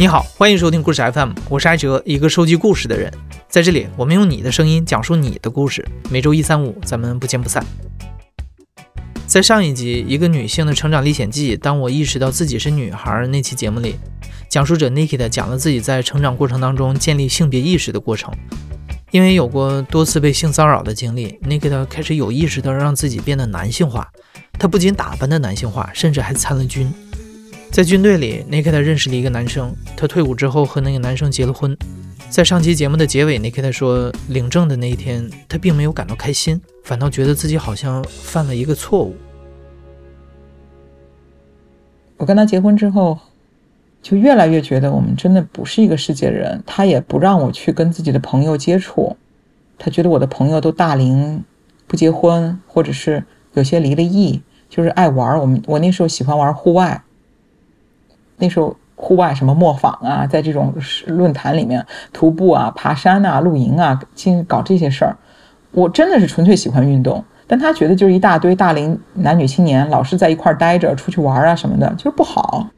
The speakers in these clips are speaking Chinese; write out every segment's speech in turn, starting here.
你好，欢迎收听故事 FM，我是艾哲，一个收集故事的人。在这里，我们用你的声音讲述你的故事。每周一、三、五，咱们不见不散。在上一集《一个女性的成长历险记》，当我意识到自己是女孩那期节目里，讲述者 Nikita 讲了自己在成长过程当中建立性别意识的过程。因为有过多次被性骚扰的经历，Nikita 开始有意识地让自己变得男性化。他不仅打扮的男性化，甚至还参了军。在军队里，Nikita 认识了一个男生。他退伍之后和那个男生结了婚。在上期节目的结尾，Nikita 说，领证的那一天，他并没有感到开心，反倒觉得自己好像犯了一个错误。我跟他结婚之后，就越来越觉得我们真的不是一个世界人。他也不让我去跟自己的朋友接触，他觉得我的朋友都大龄不结婚，或者是有些离了异，就是爱玩。我们我那时候喜欢玩户外。那时候户外什么磨坊啊，在这种论坛里面徒步啊、爬山啊、露营啊，进搞这些事儿，我真的是纯粹喜欢运动。但他觉得就是一大堆大龄男女青年老是在一块儿待着，出去玩啊什么的，就是不好。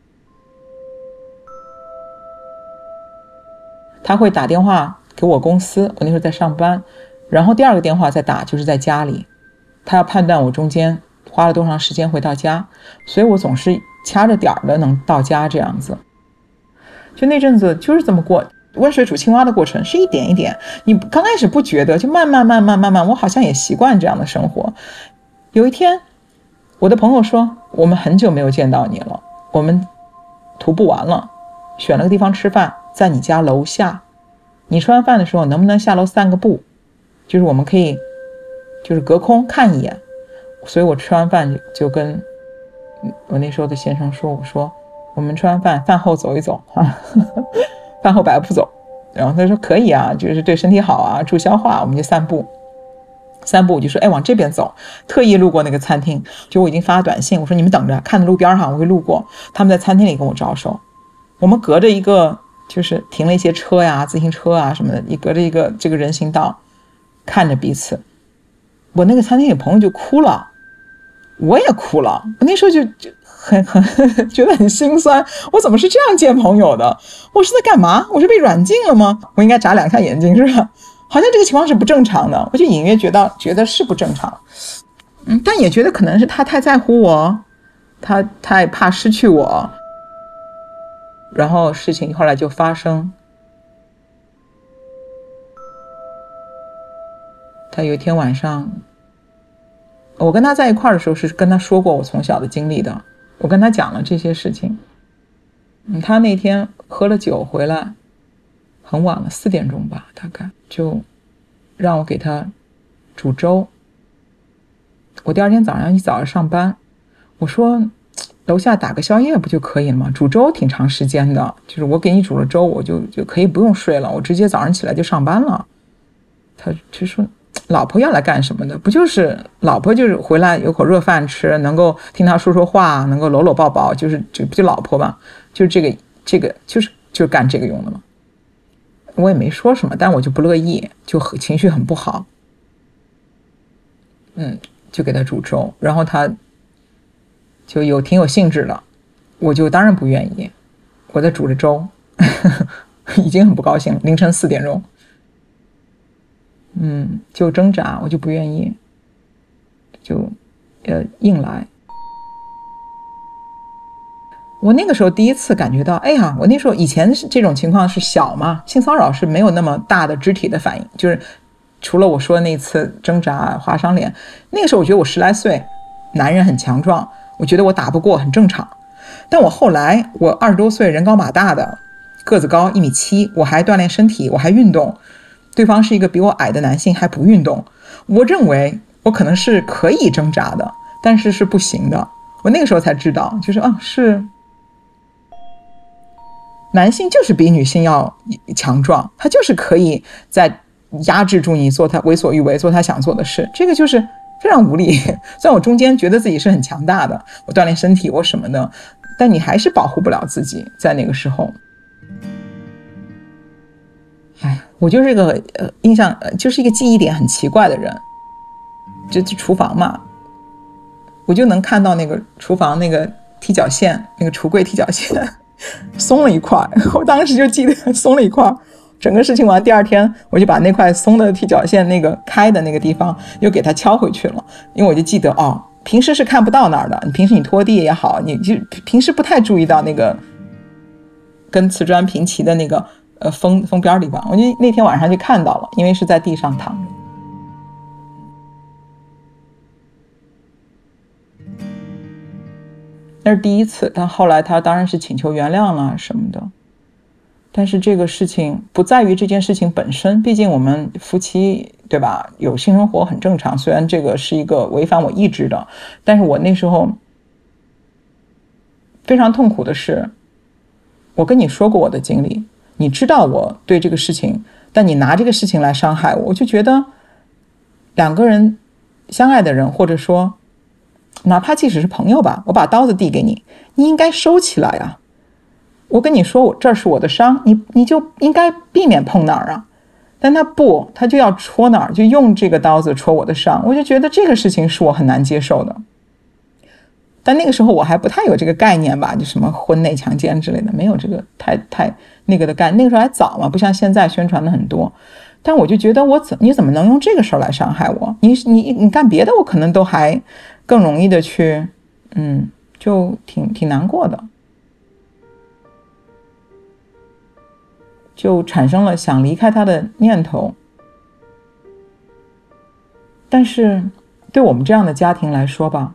他会打电话给我公司，我那时候在上班，然后第二个电话再打就是在家里，他要判断我中间花了多长时间回到家，所以我总是。掐着点儿的能到家这样子，就那阵子就是这么过温水煮青蛙的过程，是一点一点。你刚开始不觉得，就慢慢慢慢慢慢，我好像也习惯这样的生活。有一天，我的朋友说：“我们很久没有见到你了，我们徒步完了，选了个地方吃饭，在你家楼下。你吃完饭的时候，能不能下楼散个步？就是我们可以，就是隔空看一眼。所以我吃完饭就跟。”我那时候的先生说：“我说，我们吃完饭饭后走一走啊，饭后百步走。”然后他说：“可以啊，就是对身体好啊，助消化。”我们就散步，散步我就说：“哎，往这边走。”特意路过那个餐厅，就我已经发短信，我说：“你们等着，看着路边上，我会路过。”他们在餐厅里跟我招手，我们隔着一个就是停了一些车呀、自行车啊什么的，你隔着一个这个人行道，看着彼此。我那个餐厅里朋友就哭了。我也哭了，我那时候就就很很 觉得很心酸。我怎么是这样见朋友的？我是在干嘛？我是被软禁了吗？我应该眨两下眼睛是吧？好像这个情况是不正常的，我就隐约觉得觉得是不正常。嗯，但也觉得可能是他太在乎我，他太怕失去我。然后事情后来就发生，他有一天晚上。我跟他在一块儿的时候是跟他说过我从小的经历的，我跟他讲了这些事情。他那天喝了酒回来，很晚了，四点钟吧，大概就让我给他煮粥。我第二天早上一早上上班，我说楼下打个宵夜不就可以了吗？煮粥挺长时间的，就是我给你煮了粥，我就就可以不用睡了，我直接早上起来就上班了。他就说。老婆要来干什么的？不就是老婆就是回来有口热饭吃，能够听他说说话，能够搂搂抱抱，就是这不就老婆吗？就这个这个就是就干这个用的吗？我也没说什么，但我就不乐意，就很情绪很不好。嗯，就给他煮粥，然后他就有挺有兴致的，我就当然不愿意。我在煮着粥，已经很不高兴了，凌晨四点钟。嗯，就挣扎，我就不愿意，就，呃，硬来。我那个时候第一次感觉到，哎呀，我那时候以前是这种情况是小嘛，性骚扰是没有那么大的肢体的反应，就是除了我说那次挣扎划伤脸，那个时候我觉得我十来岁，男人很强壮，我觉得我打不过很正常。但我后来我二十多岁，人高马大的，个子高一米七，我还锻炼身体，我还运动。对方是一个比我矮的男性，还不运动，我认为我可能是可以挣扎的，但是是不行的。我那个时候才知道，就是啊，是男性就是比女性要强壮，他就是可以在压制住你做他为所欲为，做他想做的事。这个就是非常无力。虽然我中间觉得自己是很强大的，我锻炼身体，我什么的，但你还是保护不了自己，在那个时候。我就是一个呃，印象，就是一个记忆点很奇怪的人。就就厨房嘛，我就能看到那个厨房那个踢脚线，那个橱柜踢脚线，松了一块。我当时就记得松了一块。整个事情完，第二天我就把那块松的踢脚线那个开的那个地方又给它敲回去了，因为我就记得哦，平时是看不到那儿的。你平时你拖地也好，你就平时不太注意到那个跟瓷砖平齐的那个呃封封边地方。我就那天晚上就看到了，因为是在地上躺着。那是第一次，但后来他当然是请求原谅了什么的。但是这个事情不在于这件事情本身，毕竟我们夫妻对吧？有性生活很正常。虽然这个是一个违反我意志的，但是我那时候非常痛苦的是，我跟你说过我的经历，你知道我对这个事情，但你拿这个事情来伤害我，我就觉得两个人相爱的人，或者说哪怕即使是朋友吧，我把刀子递给你，你应该收起来啊。我跟你说，我这是我的伤，你你就应该避免碰哪儿啊？但他不，他就要戳哪儿，就用这个刀子戳我的伤，我就觉得这个事情是我很难接受的。但那个时候我还不太有这个概念吧，就什么婚内强奸之类的，没有这个太太那个的概，那个时候还早嘛，不像现在宣传的很多。但我就觉得我怎你怎么能用这个事儿来伤害我？你你你干别的，我可能都还更容易的去，嗯，就挺挺难过的。就产生了想离开他的念头，但是对我们这样的家庭来说吧，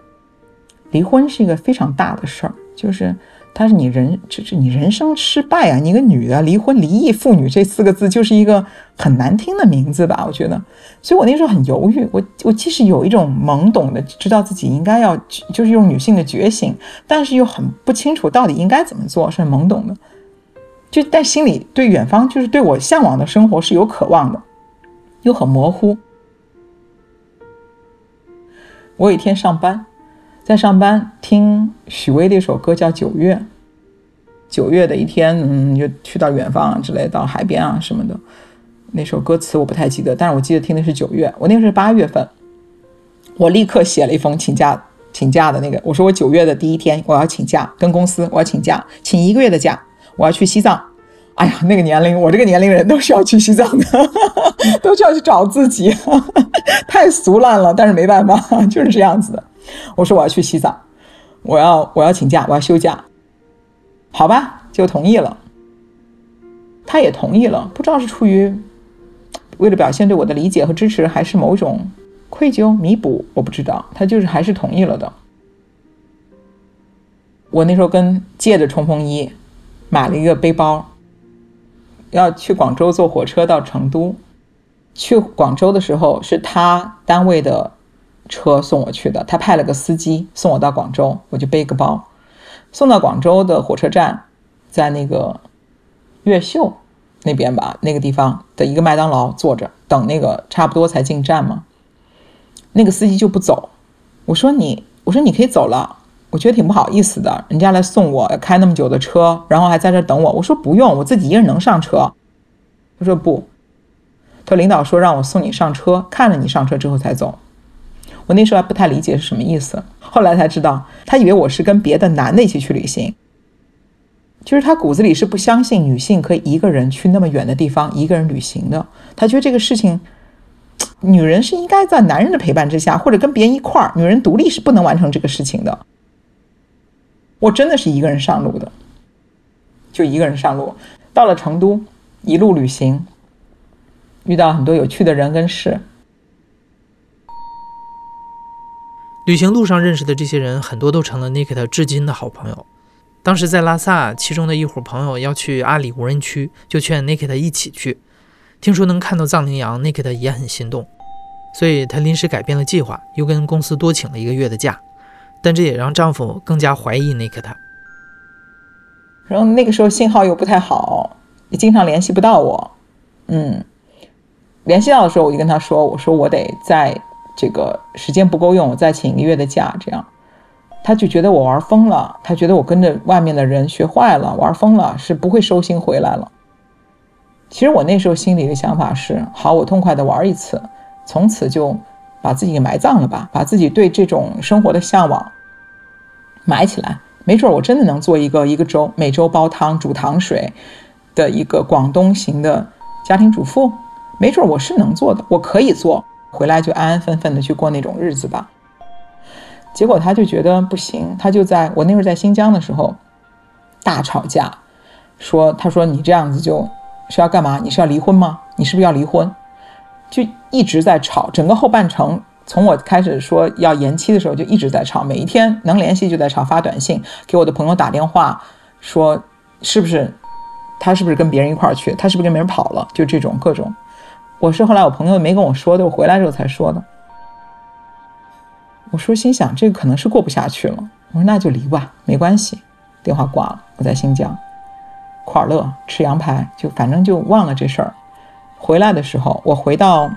离婚是一个非常大的事儿，就是它是你人，就是你人生失败啊！你一个女的离婚，离异妇女这四个字就是一个很难听的名字吧？我觉得，所以我那时候很犹豫，我我即使有一种懵懂的知道自己应该要，就是用女性的觉醒，但是又很不清楚到底应该怎么做，是很懵懂的。就但心里对远方，就是对我向往的生活是有渴望的，又很模糊。我有一天上班，在上班听许巍的一首歌叫《九月》，九月的一天，嗯，就去到远方之类，到海边啊什么的。那首歌词我不太记得，但是我记得听的是九月。我那个是八月份，我立刻写了一封请假请假的那个，我说我九月的第一天我要请假，跟公司我要请假，请一个月的假。我要去西藏，哎呀，那个年龄，我这个年龄人都是要去西藏的，都是要去找自己，太俗烂了，但是没办法，就是这样子的。我说我要去西藏，我要我要请假，我要休假，好吧，就同意了。他也同意了，不知道是出于为了表现对我的理解和支持，还是某种愧疚弥补，我不知道，他就是还是同意了的。我那时候跟借的冲锋衣。买了一个背包，要去广州坐火车到成都。去广州的时候是他单位的车送我去的，他派了个司机送我到广州，我就背个包，送到广州的火车站，在那个越秀那边吧，那个地方的一个麦当劳坐着等那个差不多才进站嘛。那个司机就不走，我说你，我说你可以走了。我觉得挺不好意思的，人家来送我，开那么久的车，然后还在这等我。我说不用，我自己一个人能上车。他说不，他领导说让我送你上车，看着你上车之后才走。我那时候还不太理解是什么意思，后来才知道，他以为我是跟别的男的一起去旅行，就是他骨子里是不相信女性可以一个人去那么远的地方一个人旅行的。他觉得这个事情，女人是应该在男人的陪伴之下，或者跟别人一块儿，女人独立是不能完成这个事情的。我真的是一个人上路的，就一个人上路，到了成都，一路旅行，遇到很多有趣的人跟事。旅行路上认识的这些人，很多都成了 Nikita 至今的好朋友。当时在拉萨，其中的一伙朋友要去阿里无人区，就劝 Nikita 一起去。听说能看到藏羚羊，Nikita 也很心动，所以她临时改变了计划，又跟公司多请了一个月的假。但这也让丈夫更加怀疑 Nikita。然后那个时候信号又不太好，也经常联系不到我。嗯，联系到的时候我就跟他说：“我说我得在这个时间不够用，我再请一个月的假。”这样，他就觉得我玩疯了，他觉得我跟着外面的人学坏了，玩疯了，是不会收心回来了。其实我那时候心里的想法是：好，我痛快的玩一次，从此就。把自己给埋葬了吧，把自己对这种生活的向往埋起来，没准我真的能做一个一个周每周煲汤煮糖水的一个广东型的家庭主妇，没准我是能做的，我可以做，回来就安安分分的去过那种日子吧。结果他就觉得不行，他就在我那会儿在新疆的时候大吵架，说他说你这样子就是要干嘛？你是要离婚吗？你是不是要离婚？就一直在吵，整个后半程。从我开始说要延期的时候，就一直在吵，每一天能联系就在吵，发短信给我的朋友打电话，说是不是他是不是跟别人一块儿去，他是不是跟别人跑了，就这种各种。我是后来我朋友没跟我说的，我回来之后才说的。我说心想这个可能是过不下去了，我说那就离吧，没关系。电话挂了，我在新疆，库尔勒吃羊排，就反正就忘了这事儿。回来的时候，我回到。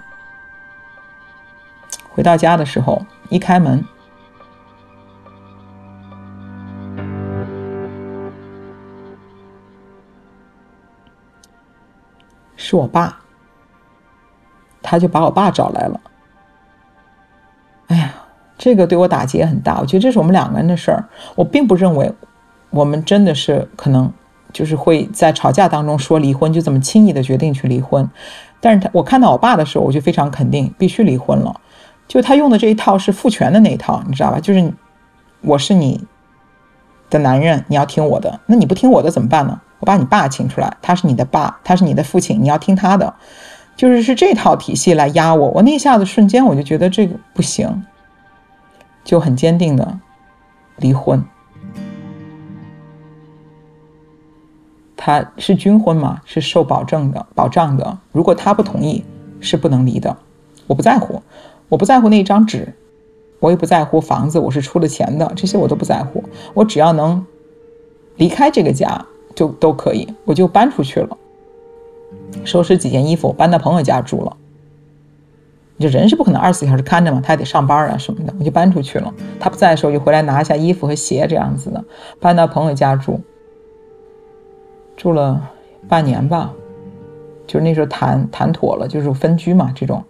回到家的时候，一开门，是我爸，他就把我爸找来了。哎呀，这个对我打击也很大。我觉得这是我们两个人的事儿。我并不认为我们真的是可能就是会在吵架当中说离婚，就这么轻易的决定去离婚。但是他我看到我爸的时候，我就非常肯定，必须离婚了。就他用的这一套是父权的那一套，你知道吧？就是我是你的男人，你要听我的。那你不听我的怎么办呢？我把你爸请出来，他是你的爸，他是你的父亲，你要听他的。就是是这套体系来压我。我那一下子瞬间我就觉得这个不行，就很坚定的离婚。他是军婚嘛，是受保证的、保障的。如果他不同意，是不能离的。我不在乎。我不在乎那一张纸，我也不在乎房子，我是出了钱的，这些我都不在乎。我只要能离开这个家，就都可以，我就搬出去了，收拾几件衣服，搬到朋友家住了。就人是不可能二十四小时看着嘛，他也得上班啊什么的，我就搬出去了。他不在的时候，就回来拿一下衣服和鞋这样子的，搬到朋友家住，住了半年吧，就是那时候谈谈妥了，就是分居嘛这种。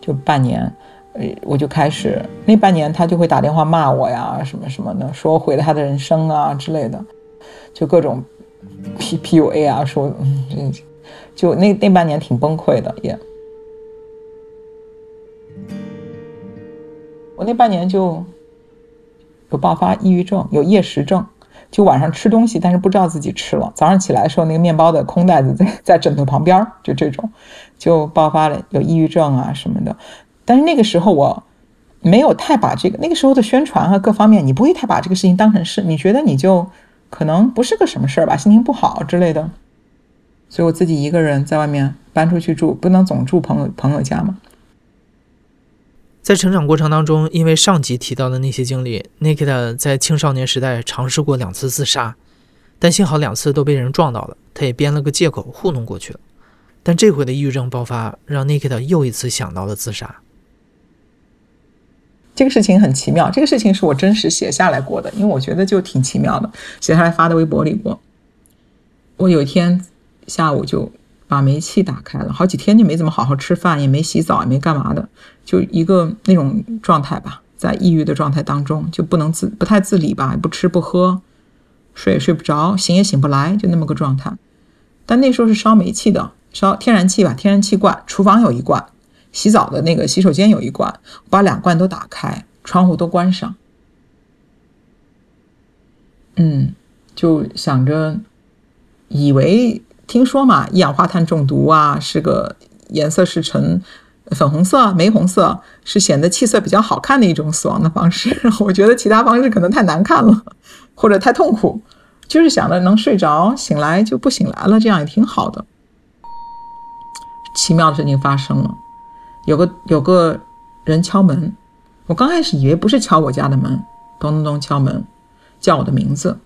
就半年，呃，我就开始那半年，他就会打电话骂我呀，什么什么的，说毁了他的人生啊之类的，就各种 P P U A 啊，说嗯，就那那半年挺崩溃的也。我那半年就有爆发抑郁症，有厌食症，就晚上吃东西，但是不知道自己吃了，早上起来的时候那个面包的空袋子在在枕头旁边，就这种。就爆发了有抑郁症啊什么的，但是那个时候我没有太把这个那个时候的宣传和各方面，你不会太把这个事情当成事，你觉得你就可能不是个什么事儿吧，心情不好之类的，所以我自己一个人在外面搬出去住，不能总住朋友朋友家嘛。在成长过程当中，因为上集提到的那些经历，Nikita 在青少年时代尝试过两次自杀，但幸好两次都被人撞到了，他也编了个借口糊弄过去了。但这回的抑郁症爆发，让 Nikita 又一次想到了自杀。这个事情很奇妙，这个事情是我真实写下来过的，因为我觉得就挺奇妙的，写下来发到微博里过。我有一天下午就把煤气打开了，好几天就没怎么好好吃饭，也没洗澡，也没干嘛的，就一个那种状态吧，在抑郁的状态当中，就不能自不太自理吧，不吃不喝，睡也睡不着，醒也醒不来，就那么个状态。但那时候是烧煤气的。烧天然气吧，天然气罐，厨房有一罐，洗澡的那个洗手间有一罐，我把两罐都打开，窗户都关上。嗯，就想着，以为听说嘛，一氧化碳中毒啊，是个颜色是呈粉红色、玫红色，是显得气色比较好看的一种死亡的方式。我觉得其他方式可能太难看了，或者太痛苦，就是想着能睡着，醒来就不醒来了，这样也挺好的。奇妙的事情发生了，有个有个人敲门，我刚开始以为不是敲我家的门，咚咚咚敲门，叫我的名字，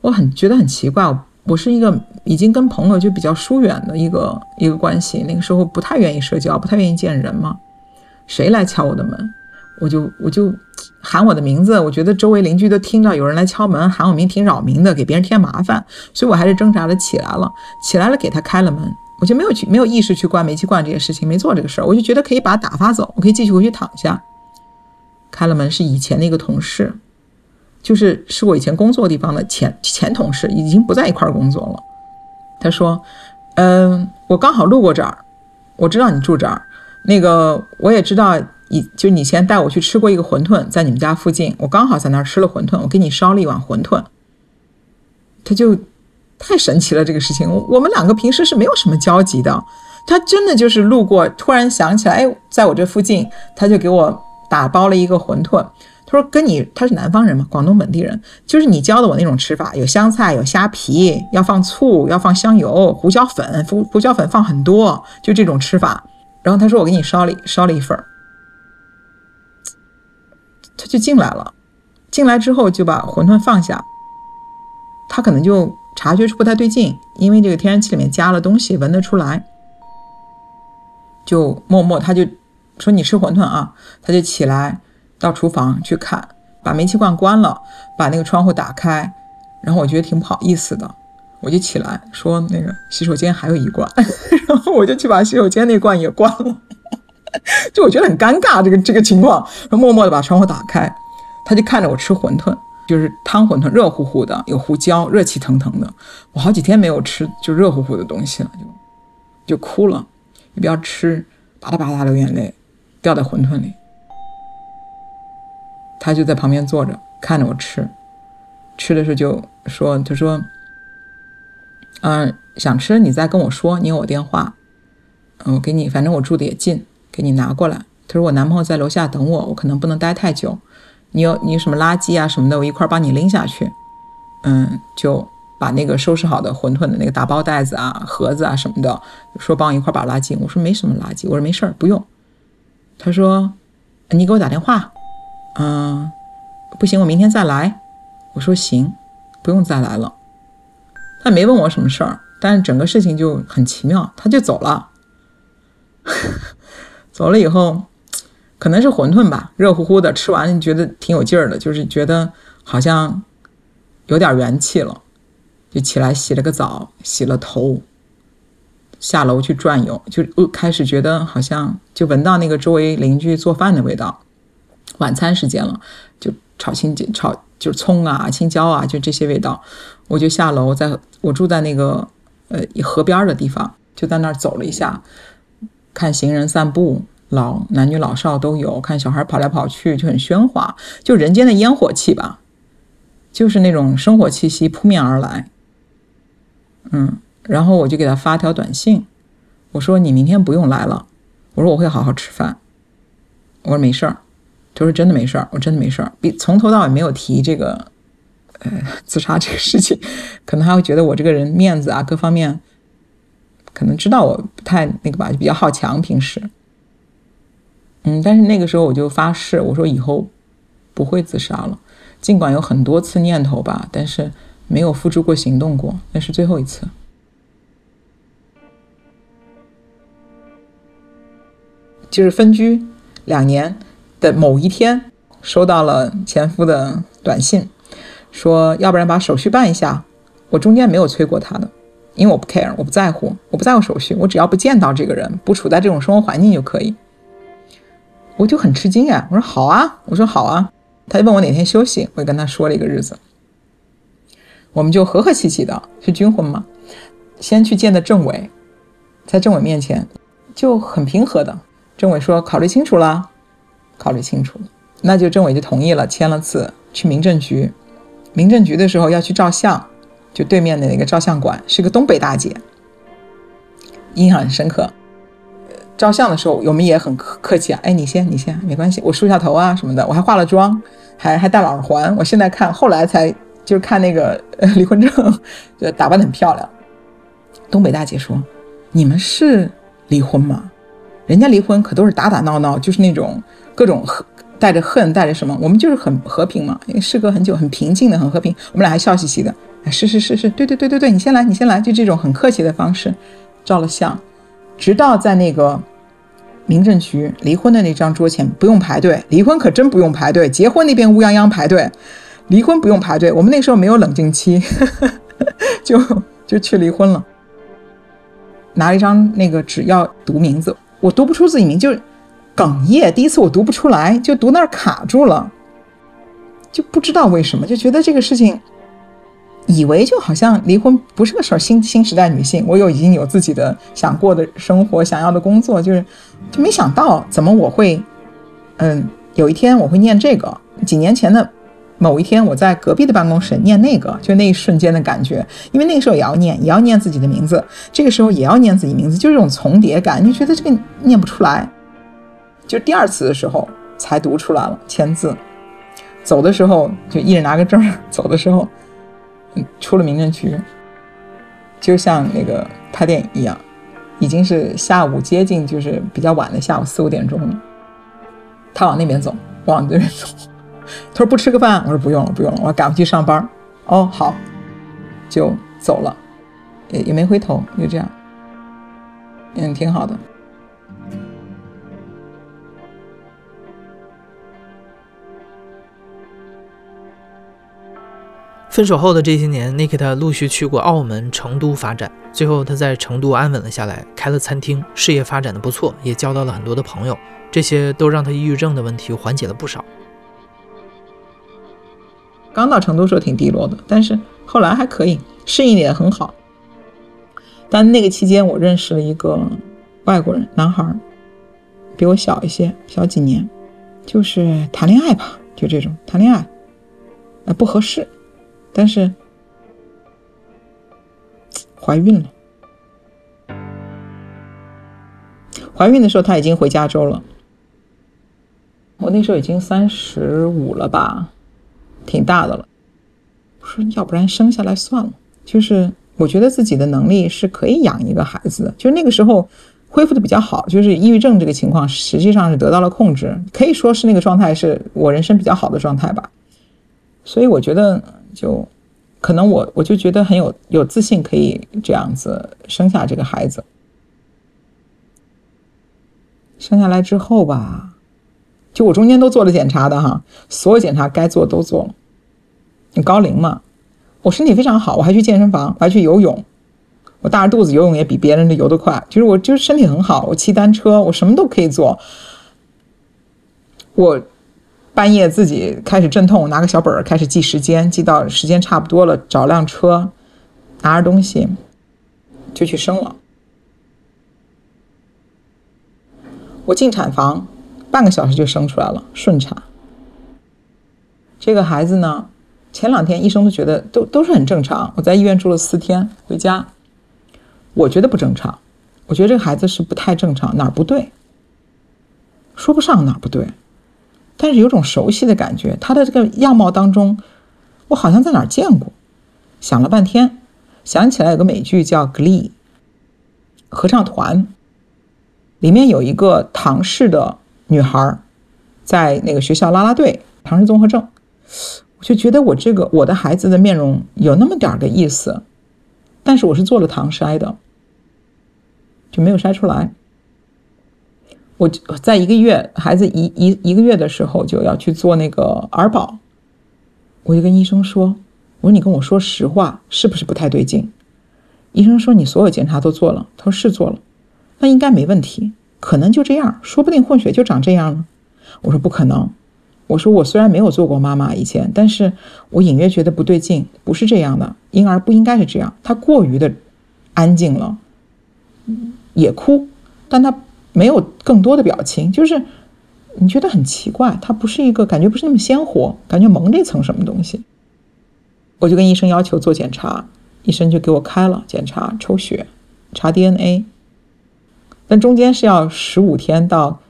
我很觉得很奇怪，我是一个已经跟朋友就比较疏远的一个一个关系，那个时候不太愿意社交，不太愿意见人嘛，谁来敲我的门，我就我就喊我的名字，我觉得周围邻居都听到有人来敲门，喊我名挺扰民的，给别人添麻烦，所以我还是挣扎着起来了，起来了给他开了门。我就没有去，没有意识去关煤气罐这些事情，没做这个事儿。我就觉得可以把他打发走，我可以继续回去躺下。开了门是以前的一个同事，就是是我以前工作地方的前前同事，已经不在一块工作了。他说：“嗯，我刚好路过这儿，我知道你住这儿，那个我也知道，以就你以前带我去吃过一个馄饨，在你们家附近，我刚好在那儿吃了馄饨，我给你烧了一碗馄饨。”他就太神奇了，这个事情，我们两个平时是没有什么交集的。他真的就是路过，突然想起来，哎，在我这附近，他就给我打包了一个馄饨。他说：“跟你，他是南方人嘛，广东本地人，就是你教的我那种吃法，有香菜，有虾皮，要放醋，要放香油，胡椒粉，胡胡椒粉放很多，就这种吃法。然后他说我给你烧了烧了一份儿，他就进来了，进来之后就把馄饨放下，他可能就察觉出不太对劲，因为这个天然气里面加了东西，闻得出来。”就默默，他就说你吃馄饨啊，他就起来到厨房去看，把煤气罐关了，把那个窗户打开，然后我觉得挺不好意思的，我就起来说那个洗手间还有一罐，然后我就去把洗手间那罐也关了，就我觉得很尴尬这个这个情况，默默的把窗户打开，他就看着我吃馄饨，就是汤馄饨，热乎乎的，有胡椒，热气腾腾的，我好几天没有吃就热乎乎的东西了，就就哭了。一边吃，吧嗒吧嗒流眼泪，掉在馄饨里。他就在旁边坐着看着我吃，吃的时候就说：“他说，嗯，想吃你再跟我说，你有我电话，嗯，我给你，反正我住的也近，给你拿过来。”他说：“我男朋友在楼下等我，我可能不能待太久，你有你什么垃圾啊什么的，我一块帮你拎下去。”嗯，就。把那个收拾好的馄饨的那个打包袋子啊、盒子啊什么的，说帮我一块把垃圾。我说没什么垃圾，我说没事儿，不用。他说你给我打电话，嗯，不行，我明天再来。我说行，不用再来了。他没问我什么事儿，但是整个事情就很奇妙，他就走了。走了以后，可能是馄饨吧，热乎乎的，吃完觉得挺有劲儿的，就是觉得好像有点元气了。就起来洗了个澡，洗了头，下楼去转悠，就呃开始觉得好像就闻到那个周围邻居做饭的味道。晚餐时间了，就炒青椒炒就是葱啊、青椒啊，就这些味道。我就下楼，在我住在那个呃河边的地方，就在那儿走了一下，看行人散步，老男女老少都有，看小孩跑来跑去，就很喧哗，就人间的烟火气吧，就是那种生活气息扑面而来。嗯，然后我就给他发条短信，我说你明天不用来了，我说我会好好吃饭，我说没事儿，他说真的没事儿，我真的没事儿，比从头到尾没有提这个，呃，自杀这个事情，可能还会觉得我这个人面子啊各方面，可能知道我不太那个吧，就比较好强平时，嗯，但是那个时候我就发誓，我说以后不会自杀了，尽管有很多次念头吧，但是。没有付诸过行动过，那是最后一次。就是分居两年的某一天，收到了前夫的短信，说要不然把手续办一下。我中间没有催过他的，因为我不 care，我不在乎，我不在乎手续，我只要不见到这个人，不处在这种生活环境就可以。我就很吃惊呀，我说好啊，我说好啊。他就问我哪天休息，我就跟他说了一个日子。我们就和和气气的去军婚嘛，先去见的政委，在政委面前就很平和的，政委说考虑清楚了，考虑清楚，那就政委就同意了，签了字去民政局，民政局的时候要去照相，就对面的那个照相馆是个东北大姐，印象很深刻。照相的时候我们也很客气啊，哎你先你先没关系，我梳下头啊什么的，我还化了妆，还还戴了耳环，我现在看后来才。就是看那个 离婚证，就打扮的很漂亮。东北大姐说：“你们是离婚吗？人家离婚可都是打打闹闹，就是那种各种带着恨，带着什么。我们就是很和平嘛，因为事隔很久，很平静的，很和平。我们俩还笑嘻嘻的。是是是是，对对对对对，你先来，你先来，就这种很客气的方式照了相，直到在那个民政局离婚的那张桌前，不用排队，离婚可真不用排队，结婚那边乌泱泱排队。”离婚不用排队，我们那时候没有冷静期，就就去离婚了。拿了一张那个纸要读名字，我读不出自己名，就哽咽。第一次我读不出来，就读那儿卡住了。就不知道为什么，就觉得这个事情，以为就好像离婚不是个事儿。新新时代女性，我有已经有自己的想过的生活，想要的工作，就是就没想到怎么我会，嗯，有一天我会念这个。几年前的某一天，我在隔壁的办公室念那个，就那一瞬间的感觉，因为那个时候也要念，也要念自己的名字，这个时候也要念自己名字，就这种重叠感，就觉得这个念不出来。就第二次的时候才读出来了签字。走的时候就一人拿个证走的时候，出了民政局，就像那个拍电影一样，已经是下午接近就是比较晚的下午四五点钟了。他往那边走，我往这边走。他说不吃个饭，我说不用了不用了，我赶回去上班。哦好，就走了，也也没回头，就这样，嗯，挺好的。分手后的这些年，Nikita 陆续去过澳门、成都发展，最后他在成都安稳了下来，开了餐厅，事业发展的不错，也交到了很多的朋友，这些都让他抑郁症的问题缓解了不少。刚到成都时候挺低落的，但是后来还可以，适应的也很好。但那个期间，我认识了一个外国人男孩，比我小一些，小几年，就是谈恋爱吧，就这种谈恋爱，呃，不合适。但是怀孕了，怀孕的时候他已经回加州了。我那时候已经三十五了吧，挺大的了。我说要不然生下来算了。就是我觉得自己的能力是可以养一个孩子的。就是那个时候恢复的比较好，就是抑郁症这个情况实际上是得到了控制，可以说是那个状态是我人生比较好的状态吧。所以我觉得。就可能我我就觉得很有有自信，可以这样子生下这个孩子。生下来之后吧，就我中间都做了检查的哈，所有检查该做都做了。你高龄嘛，我身体非常好，我还去健身房，我还去游泳，我大着肚子游泳也比别人的游得快。就是我就是身体很好，我骑单车，我什么都可以做。我。半夜自己开始阵痛，拿个小本儿开始记时间，记到时间差不多了，找辆车，拿着东西就去生了。我进产房，半个小时就生出来了，顺产。这个孩子呢，前两天医生都觉得都都是很正常。我在医院住了四天，回家，我觉得不正常，我觉得这个孩子是不太正常，哪儿不对？说不上哪儿不对。但是有种熟悉的感觉，他的这个样貌当中，我好像在哪儿见过。想了半天，想起来有个美剧叫《Glee》，合唱团，里面有一个唐氏的女孩，在那个学校拉拉队，唐氏综合症。我就觉得我这个我的孩子的面容有那么点儿的意思，但是我是做了唐筛的，就没有筛出来。我在一个月孩子一一一个月的时候就要去做那个儿保，我就跟医生说：“我说你跟我说实话，是不是不太对劲？”医生说：“你所有检查都做了。”他说：“是做了，那应该没问题，可能就这样，说不定混血就长这样了。”我说：“不可能。”我说：“我虽然没有做过妈妈以前，但是我隐约觉得不对劲，不是这样的，婴儿不应该是这样，他过于的安静了，也哭，但他。”没有更多的表情，就是你觉得很奇怪，它不是一个感觉不是那么鲜活，感觉蒙着一层什么东西。我就跟医生要求做检查，医生就给我开了检查，抽血，查 DNA。但中间是要十五天到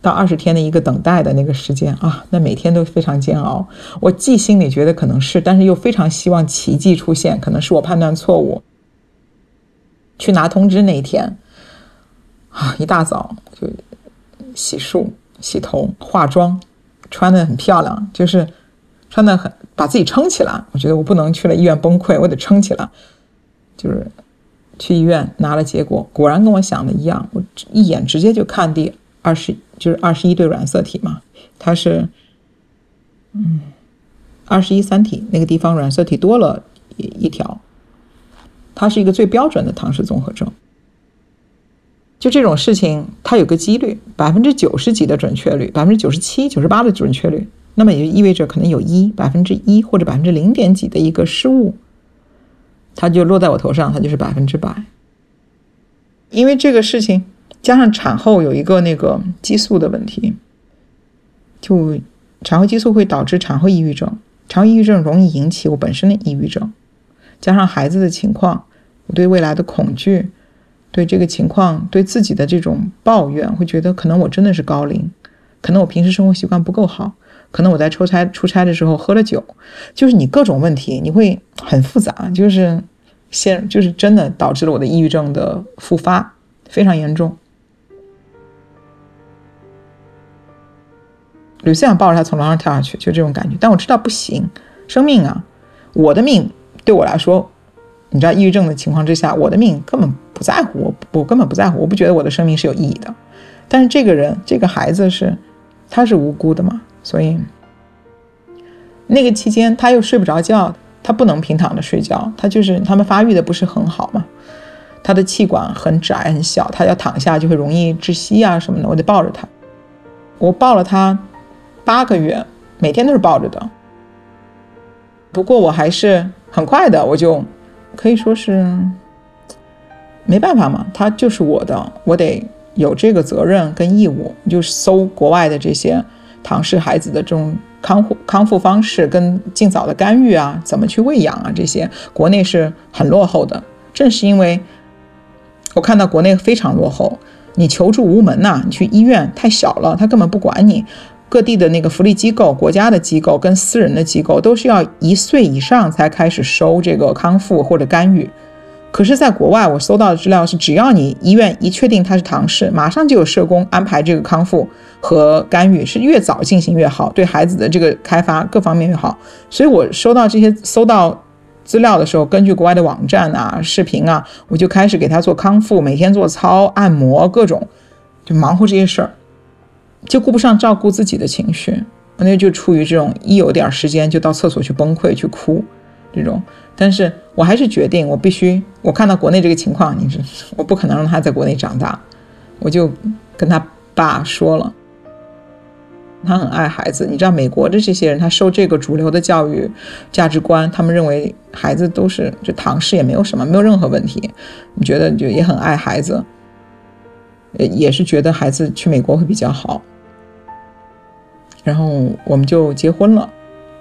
到二十天的一个等待的那个时间啊，那每天都非常煎熬。我既心里觉得可能是，但是又非常希望奇迹出现，可能是我判断错误。去拿通知那一天。啊！一大早就洗漱、洗头、化妆，穿的很漂亮，就是穿的很把自己撑起来。我觉得我不能去了医院崩溃，我得撑起来。就是去医院拿了结果，果然跟我想的一样，我一眼直接就看第二十，就是二十一对染色体嘛。它是嗯，二十一三体那个地方染色体多了一一条，它是一个最标准的唐氏综合症。就这种事情，它有个几率，百分之九十几的准确率，百分之九十七、九十八的准确率，那么也就意味着可能有一百分之一或者百分之零点几的一个失误，它就落在我头上，它就是百分之百。因为这个事情加上产后有一个那个激素的问题，就产后激素会导致产后抑郁症，产后抑郁症容易引起我本身的抑郁症，加上孩子的情况，我对未来的恐惧，对这个情况对自己的这种抱怨，会觉得可能我真的是高龄，可能我平时生活习惯不够好。可能我在出差出差的时候喝了酒，就是你各种问题，你会很复杂，就是现就是真的导致了我的抑郁症的复发，非常严重。吕思想抱着他从楼上跳下去，就这种感觉。但我知道不行，生命啊，我的命对我来说，你知道，抑郁症的情况之下，我的命根本不在乎，我我根本不在乎，我不觉得我的生命是有意义的。但是这个人，这个孩子是，他是无辜的嘛？所以，那个期间他又睡不着觉，他不能平躺着睡觉，他就是他们发育的不是很好嘛，他的气管很窄很小，他要躺下就会容易窒息啊什么的，我得抱着他，我抱了他八个月，每天都是抱着的。不过我还是很快的，我就可以说是没办法嘛，他就是我的，我得有这个责任跟义务，你就搜国外的这些。唐氏孩子的这种康复康复方式跟尽早的干预啊，怎么去喂养啊，这些国内是很落后的。正是因为我看到国内非常落后，你求助无门呐，你去医院太小了，他根本不管你。各地的那个福利机构、国家的机构跟私人的机构都是要一岁以上才开始收这个康复或者干预。可是，在国外，我搜到的资料是，只要你医院一确定他是唐氏，马上就有社工安排这个康复和干预，是越早进行越好，对孩子的这个开发各方面越好。所以我收到这些搜到资料的时候，根据国外的网站啊、视频啊，我就开始给他做康复，每天做操、按摩，各种就忙活这些事儿，就顾不上照顾自己的情绪。那就处于这种一有点时间就到厕所去崩溃去哭这种。但是我还是决定，我必须。我看到国内这个情况，你是我不可能让他在国内长大，我就跟他爸说了。他很爱孩子，你知道美国的这些人，他受这个主流的教育价值观，他们认为孩子都是就唐氏也没有什么，没有任何问题。你觉得就也很爱孩子，呃，也是觉得孩子去美国会比较好。然后我们就结婚了，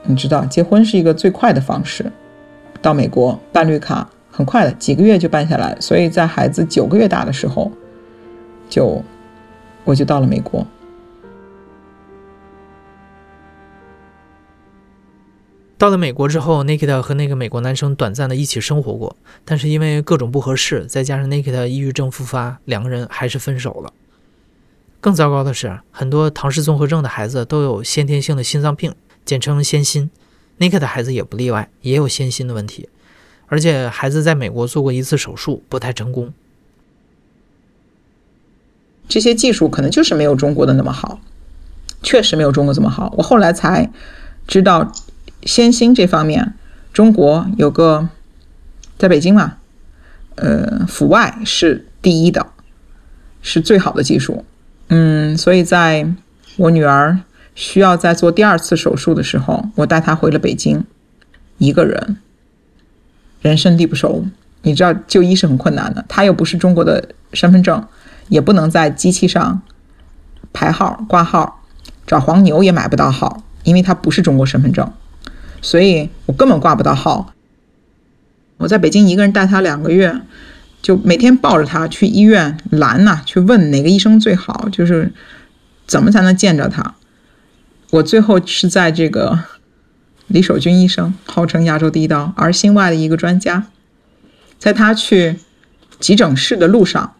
你知道，结婚是一个最快的方式。到美国办绿卡很快的，几个月就办下来。所以在孩子九个月大的时候，就我就到了美国。到了美国之后，Nikita 和那个美国男生短暂的一起生活过，但是因为各种不合适，再加上 Nikita 抑郁症复发，两个人还是分手了。更糟糕的是，很多唐氏综合症的孩子都有先天性的心脏病，简称先心。Nick 的孩子也不例外，也有先心的问题，而且孩子在美国做过一次手术，不太成功。这些技术可能就是没有中国的那么好，确实没有中国这么好。我后来才知道，先心这方面，中国有个在北京嘛，呃，阜外是第一的，是最好的技术。嗯，所以在我女儿。需要在做第二次手术的时候，我带他回了北京，一个人，人生地不熟，你知道就医是很困难的。他又不是中国的身份证，也不能在机器上排号挂号，找黄牛也买不到号，因为他不是中国身份证，所以我根本挂不到号。我在北京一个人带他两个月，就每天抱着他去医院拦呐，去问哪个医生最好，就是怎么才能见着他。我最后是在这个李守军医生，号称亚洲第一刀儿心外的一个专家，在他去急诊室的路上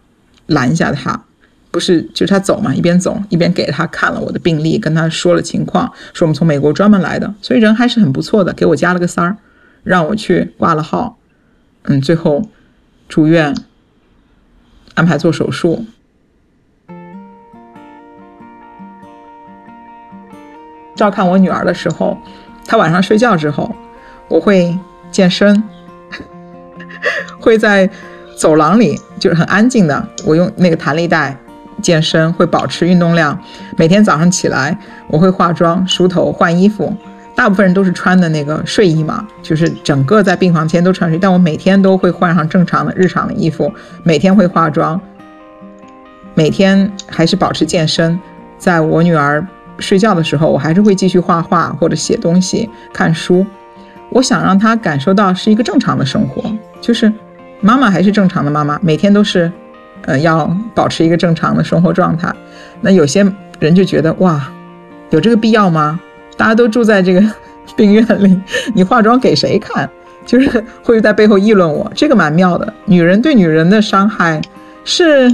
拦下他，不是就是他走嘛，一边走一边给他看了我的病历，跟他说了情况，说我们从美国专门来的，所以人还是很不错的，给我加了个三儿，让我去挂了号，嗯，最后住院安排做手术。照看我女儿的时候，她晚上睡觉之后，我会健身，会在走廊里就是很安静的，我用那个弹力带健身，会保持运动量。每天早上起来，我会化妆、梳头、换衣服。大部分人都是穿的那个睡衣嘛，就是整个在病房间都穿睡衣。但我每天都会换上正常的日常的衣服，每天会化妆，每天还是保持健身。在我女儿睡觉的时候，我还是会继续画画或者写东西、看书。我想让她感受到是一个正常的生活，就是妈妈还是正常的妈妈，每天都是，呃，要保持一个正常的生活状态。那有些人就觉得哇，有这个必要吗？大家都住在这个病院里，你化妆给谁看？就是会在背后议论我，这个蛮妙的。女人对女人的伤害是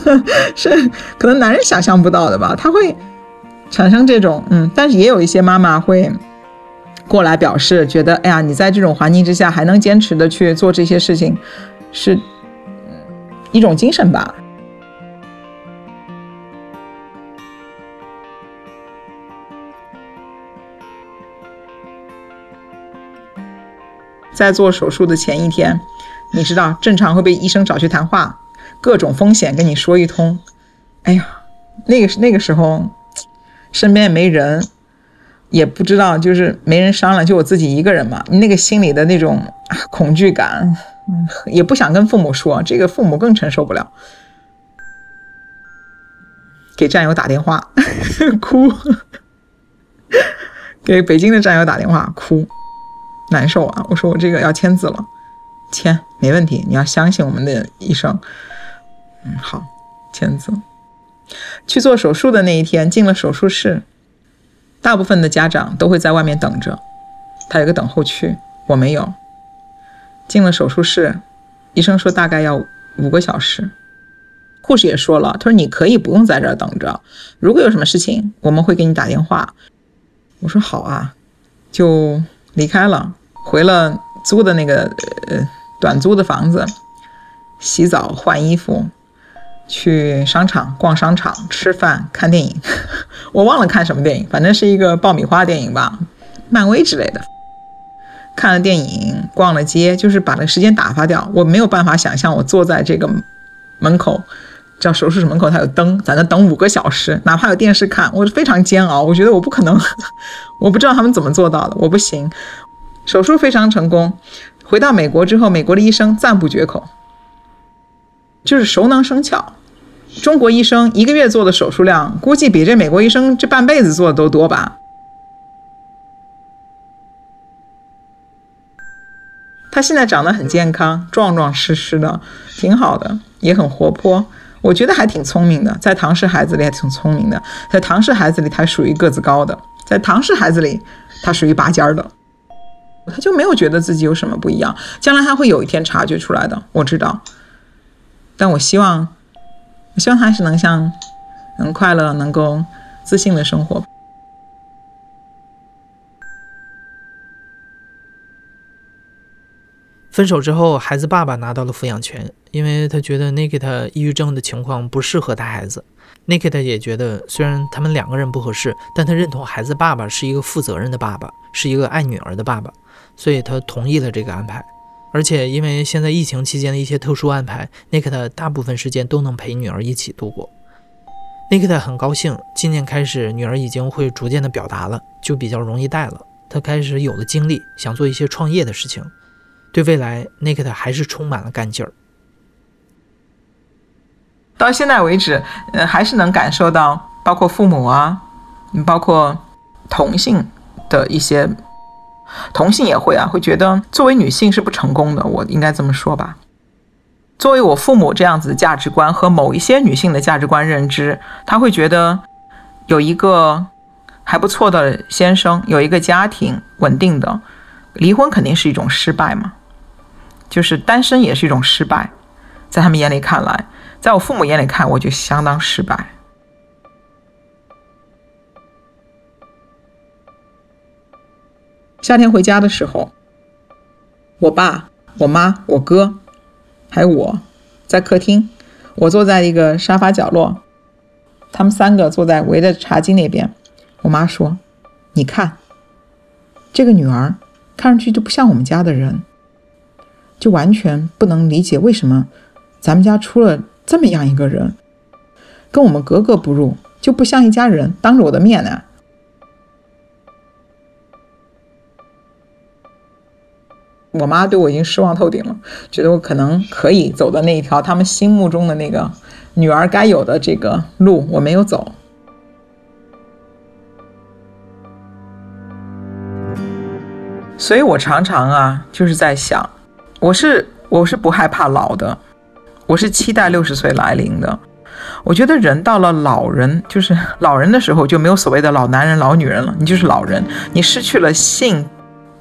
是可能男人想象不到的吧？他会产生这种嗯，但是也有一些妈妈会。过来表示觉得，哎呀，你在这种环境之下还能坚持的去做这些事情，是一种精神吧。在做手术的前一天，你知道正常会被医生找去谈话，各种风险跟你说一通。哎呀，那个那个时候，身边也没人。也不知道，就是没人商量，就我自己一个人嘛。那个心里的那种恐惧感，嗯，也不想跟父母说，这个父母更承受不了。给战友打电话，哭，给北京的战友打电话，哭，难受啊！我说我这个要签字了，签没问题，你要相信我们的医生。嗯，好，签字。去做手术的那一天，进了手术室。大部分的家长都会在外面等着，他有个等候区，我没有。进了手术室，医生说大概要五个小时。护士也说了，他说你可以不用在这儿等着，如果有什么事情，我们会给你打电话。我说好啊，就离开了，回了租的那个呃短租的房子，洗澡换衣服。去商场逛商场、吃饭、看电影，我忘了看什么电影，反正是一个爆米花电影吧，漫威之类的。看了电影，逛了街，就是把那个时间打发掉。我没有办法想象，我坐在这个门口，叫手术室门口，它有灯，在那等五个小时，哪怕有电视看，我是非常煎熬。我觉得我不可能，我不知道他们怎么做到的，我不行。手术非常成功，回到美国之后，美国的医生赞不绝口，就是熟能生巧。中国医生一个月做的手术量，估计比这美国医生这半辈子做的都多吧。他现在长得很健康，壮壮实实的，挺好的，也很活泼。我觉得还挺聪明的，在唐氏孩子里还挺聪明的。在唐氏孩子里，他属于个子高的；在唐氏孩子里，他属于拔尖的。他就没有觉得自己有什么不一样。将来他会有一天察觉出来的，我知道。但我希望。希望他是能像，能快乐、能够自信的生活。分手之后，孩子爸爸拿到了抚养权，因为他觉得 Nikita 抑郁症的情况不适合带孩子。Nikita 也觉得，虽然他们两个人不合适，但他认同孩子爸爸是一个负责任的爸爸，是一个爱女儿的爸爸，所以他同意了这个安排。而且，因为现在疫情期间的一些特殊安排，Nikita 大部分时间都能陪女儿一起度过。Nikita 很高兴，今年开始女儿已经会逐渐的表达了，就比较容易带了。他开始有了精力，想做一些创业的事情。对未来，Nikita 还是充满了干劲儿。到现在为止，呃，还是能感受到，包括父母啊，包括同性的一些。同性也会啊，会觉得作为女性是不成功的，我应该这么说吧。作为我父母这样子的价值观和某一些女性的价值观认知，他会觉得有一个还不错的先生，有一个家庭稳定的，离婚肯定是一种失败嘛，就是单身也是一种失败，在他们眼里看来，在我父母眼里看，我就相当失败。夏天回家的时候，我爸、我妈、我哥，还有我，在客厅，我坐在一个沙发角落，他们三个坐在围着茶几那边。我妈说：“你看，这个女儿看上去就不像我们家的人，就完全不能理解为什么咱们家出了这么样一个人。跟我们格格不入，就不像一家人。当着我的面呢，我妈对我已经失望透顶了，觉得我可能可以走的那一条他们心目中的那个女儿该有的这个路，我没有走。所以我常常啊，就是在想，我是我是不害怕老的，我是期待六十岁来临的。我觉得人到了老人，就是老人的时候，就没有所谓的老男人、老女人了，你就是老人，你失去了性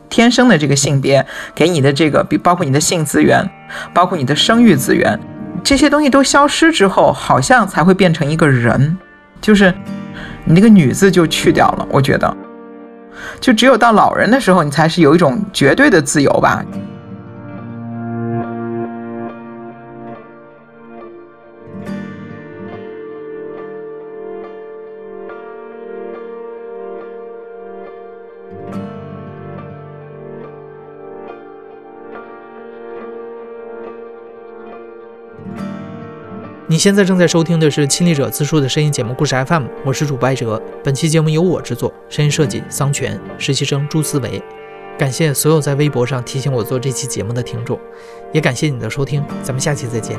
天生的这个性别给你的这个，比包括你的性资源，包括你的生育资源，这些东西都消失之后，好像才会变成一个人，就是你那个女字就去掉了，我觉得。就只有到老人的时候，你才是有一种绝对的自由吧。现在正在收听的是亲历者自述的声音节目故事 FM，我是主播艾哲。本期节目由我制作，声音设计桑泉，实习生朱思维。感谢所有在微博上提醒我做这期节目的听众，也感谢你的收听，咱们下期再见。